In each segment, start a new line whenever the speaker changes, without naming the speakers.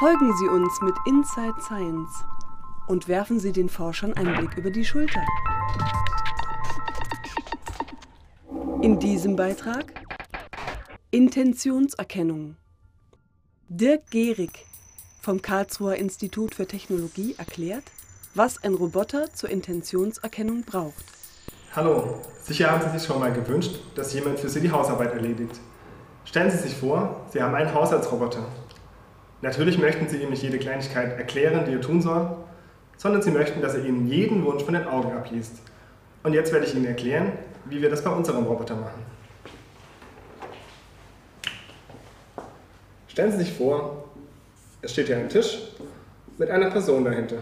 Folgen Sie uns mit Inside Science und werfen Sie den Forschern einen Blick über die Schulter. In diesem Beitrag Intentionserkennung. Dirk Gehrig vom Karlsruher Institut für Technologie erklärt, was ein Roboter zur Intentionserkennung braucht.
Hallo, sicher haben Sie sich schon mal gewünscht, dass jemand für Sie die Hausarbeit erledigt. Stellen Sie sich vor, Sie haben einen Haushaltsroboter. Natürlich möchten Sie ihm nicht jede Kleinigkeit erklären, die er tun soll, sondern Sie möchten, dass er Ihnen jeden Wunsch von den Augen abliest. Und jetzt werde ich Ihnen erklären, wie wir das bei unserem Roboter machen. Stellen Sie sich vor, es steht hier ein Tisch mit einer Person dahinter.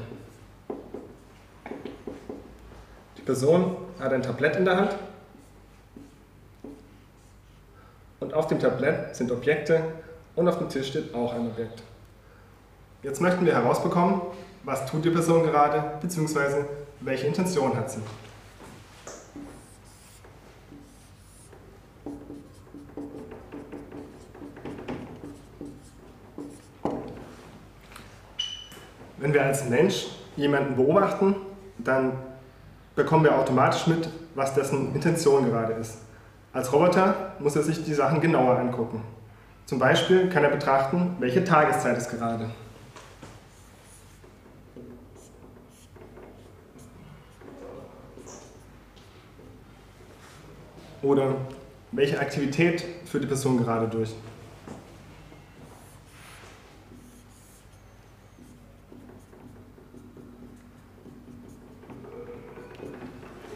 Die Person hat ein Tablett in der Hand und auf dem Tablett sind Objekte und auf dem Tisch steht auch ein Objekt. Jetzt möchten wir herausbekommen, was tut die Person gerade, beziehungsweise welche Intention hat sie. Wenn wir als Mensch jemanden beobachten, dann bekommen wir automatisch mit, was dessen Intention gerade ist. Als Roboter muss er sich die Sachen genauer angucken. Zum Beispiel kann er betrachten, welche Tageszeit ist gerade. Oder welche Aktivität führt die Person gerade durch.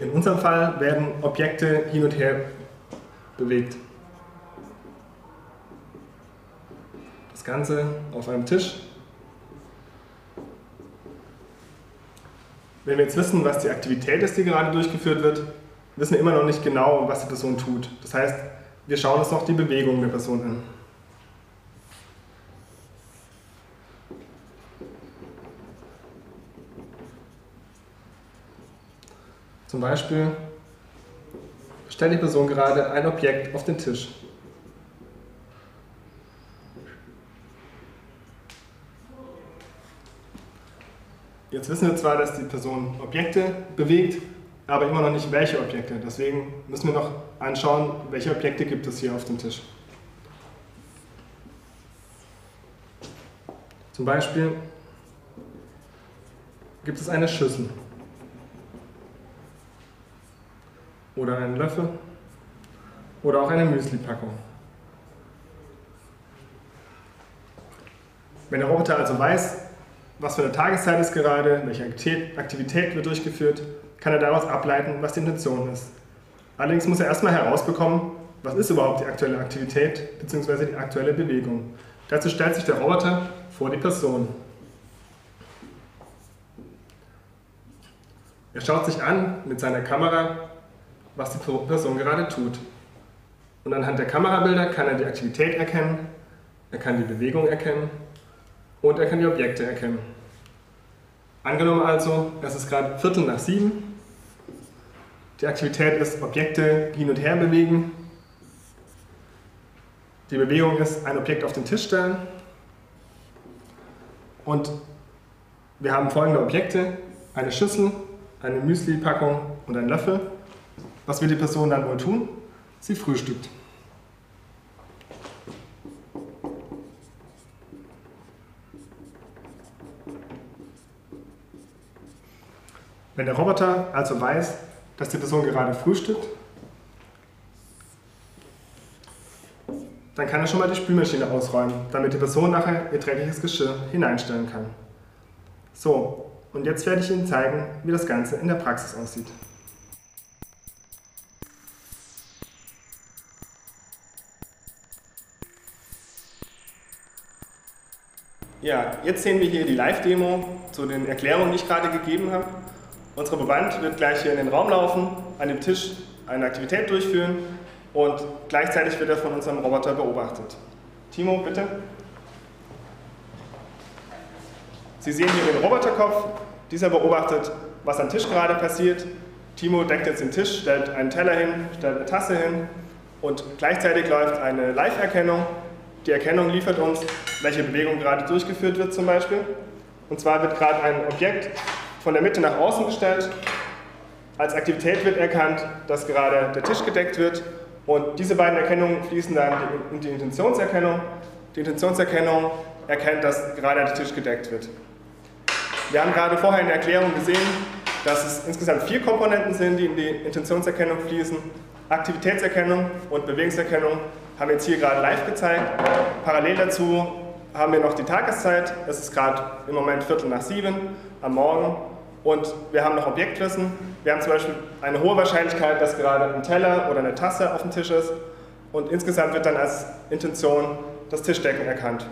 In unserem Fall werden Objekte hin und her bewegt. Das Ganze auf einem Tisch. Wenn wir jetzt wissen, was die Aktivität ist, die gerade durchgeführt wird, wissen immer noch nicht genau, was die Person tut. Das heißt, wir schauen uns noch die Bewegung der Person an. Zum Beispiel stellt die Person gerade ein Objekt auf den Tisch. Jetzt wissen wir zwar, dass die Person Objekte bewegt, aber immer noch nicht welche Objekte. Deswegen müssen wir noch anschauen, welche Objekte gibt es hier auf dem Tisch. Zum Beispiel gibt es eine Schüssel. oder einen Löffel oder auch eine Müsli-Packung. Wenn der Roboter also weiß, was für eine Tageszeit ist gerade, welche Aktivität wird durchgeführt, kann er daraus ableiten, was die Intention ist. Allerdings muss er erstmal herausbekommen, was ist überhaupt die aktuelle Aktivität bzw. die aktuelle Bewegung. Dazu stellt sich der Roboter vor die Person. Er schaut sich an mit seiner Kamera, was die Person gerade tut. Und anhand der Kamerabilder kann er die Aktivität erkennen, er kann die Bewegung erkennen und er kann die Objekte erkennen. Angenommen also, es ist gerade Viertel nach sieben. Die Aktivität ist Objekte hin und her bewegen. Die Bewegung ist ein Objekt auf den Tisch stellen. Und wir haben folgende Objekte, eine Schüssel, eine Müsli-Packung und ein Löffel. Was wird die Person dann wohl tun? Sie frühstückt. Wenn der Roboter also weiß, dass die Person gerade frühstückt, dann kann er schon mal die Spülmaschine ausräumen, damit die Person nachher ihr dreckiges Geschirr hineinstellen kann. So, und jetzt werde ich Ihnen zeigen, wie das Ganze in der Praxis aussieht. Ja, jetzt sehen wir hier die Live-Demo zu den Erklärungen, die ich gerade gegeben habe. Unser Proband wird gleich hier in den Raum laufen, an dem Tisch eine Aktivität durchführen und gleichzeitig wird er von unserem Roboter beobachtet. Timo, bitte. Sie sehen hier den Roboterkopf. Dieser beobachtet, was am Tisch gerade passiert. Timo deckt jetzt den Tisch, stellt einen Teller hin, stellt eine Tasse hin und gleichzeitig läuft eine Live-Erkennung Die Erkennung liefert uns, welche Bewegung gerade durchgeführt wird zum Beispiel. Und zwar wird gerade ein Objekt von der Mitte nach außen gestellt. Als Aktivität wird erkannt, dass gerade der Tisch gedeckt wird. Und diese beiden Erkennungen fließen dann in die Intentionserkennung. Die Intentionserkennung erkennt, dass gerade der Tisch gedeckt wird. Wir haben gerade vorher in der Erklärung gesehen, dass es insgesamt vier Komponenten sind, die in die Intentionserkennung fließen. Aktivitätserkennung und Bewegungserkennung haben wir jetzt hier gerade live gezeigt. Parallel dazu haben wir noch die Tageszeit. Es ist gerade im Moment Viertel nach sieben am Morgen. Und wir haben noch Objektwissen. Wir haben zum Beispiel eine hohe Wahrscheinlichkeit, dass gerade ein Teller oder eine Tasse auf dem Tisch ist. Und insgesamt wird dann als Intention das Tischdecken erkannt.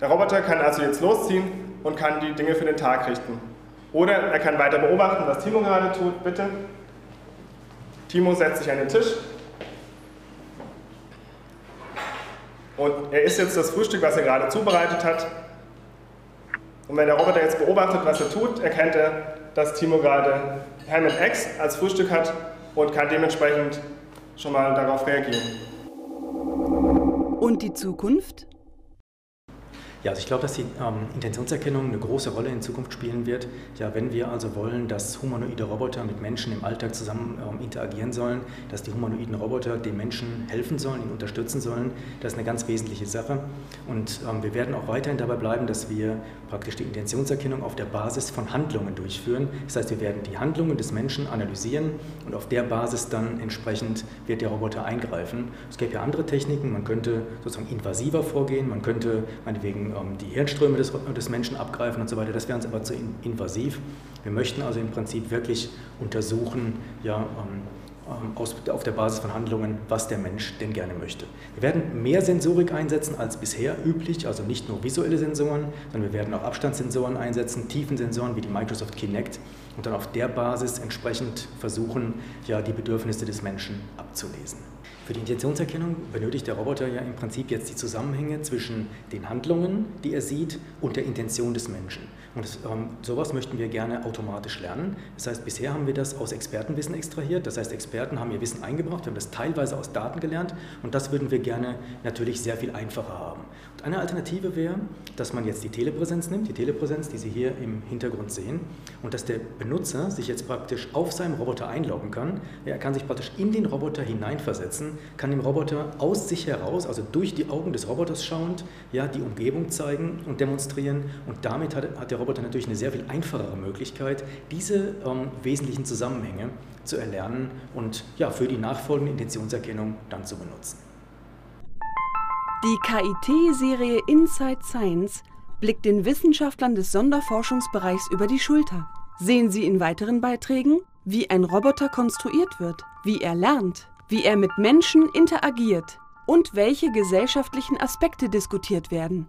Der Roboter kann also jetzt losziehen und kann die Dinge für den Tag richten. Oder er kann weiter beobachten, was Timo gerade tut. Bitte. Timo setzt sich an den Tisch. Und er isst jetzt das Frühstück, was er gerade zubereitet hat. Und wenn der Roboter jetzt beobachtet, was er tut, erkennt er, dass Timo gerade Ham and Eggs als Frühstück hat und kann dementsprechend schon mal darauf reagieren.
Und die Zukunft?
Ja, also ich glaube, dass die ähm, Intentionserkennung eine große Rolle in Zukunft spielen wird. Ja, wenn wir also wollen, dass humanoide Roboter mit Menschen im Alltag zusammen ähm, interagieren sollen, dass die humanoiden Roboter den Menschen helfen sollen, ihn unterstützen sollen, das ist eine ganz wesentliche Sache. Und ähm, wir werden auch weiterhin dabei bleiben, dass wir praktisch die Intentionserkennung auf der Basis von Handlungen durchführen. Das heißt, wir werden die Handlungen des Menschen analysieren und auf der Basis dann entsprechend wird der Roboter eingreifen. Es gäbe ja andere Techniken, man könnte sozusagen invasiver vorgehen, man könnte meinetwegen die Hirnströme des, des, Menschen abgreifen und so weiter. Das wäre uns aber zu invasiv. Wir möchten also im Prinzip wirklich untersuchen, ja, ähm, ähm, aus, auf der Basis von Handlungen, was der Mensch denn gerne möchte. Wir werden mehr Sensorik einsetzen als bisher üblich, also nicht nur visuelle Sensoren, sondern wir werden auch Abstandssensoren einsetzen, Tiefensensoren wie die Microsoft Kinect und dann auf der Basis entsprechend versuchen, ja, die Bedürfnisse des Menschen abzulesen. Für die Intentionserkennung benötigt der Roboter ja im Prinzip jetzt die Zusammenhänge zwischen den Handlungen, die er sieht, und der Intention des Menschen. Und das, ähm, sowas möchten wir gerne automatisch lernen. Das heißt, bisher haben wir das aus Expertenwissen extrahiert. Das heißt, Experten haben ihr Wissen eingebracht, wir haben das teilweise aus Daten gelernt und das würden wir gerne natürlich sehr viel einfacher haben. Und eine Alternative wäre, dass man jetzt die Telepräsenz nimmt, die Telepräsenz, die Sie hier im Hintergrund sehen, und dass der Benutzer sich jetzt praktisch auf seinem Roboter einloggen kann. Er kann sich praktisch in den Roboter hineinversetzen, kann dem Roboter aus sich heraus, also durch die Augen des Roboters schauend, ja, die Umgebung zeigen und demonstrieren und damit hat, hat der Roboter natürlich eine sehr viel einfachere Möglichkeit, diese ähm, wesentlichen Zusammenhänge zu erlernen und ja, für die nachfolgende Intentionserkennung dann zu benutzen.
Die KIT-Serie Inside Science blickt den Wissenschaftlern des Sonderforschungsbereichs über die Schulter. Sehen Sie in weiteren Beiträgen, wie ein Roboter konstruiert wird, wie er lernt, wie er mit Menschen interagiert und welche gesellschaftlichen Aspekte diskutiert werden.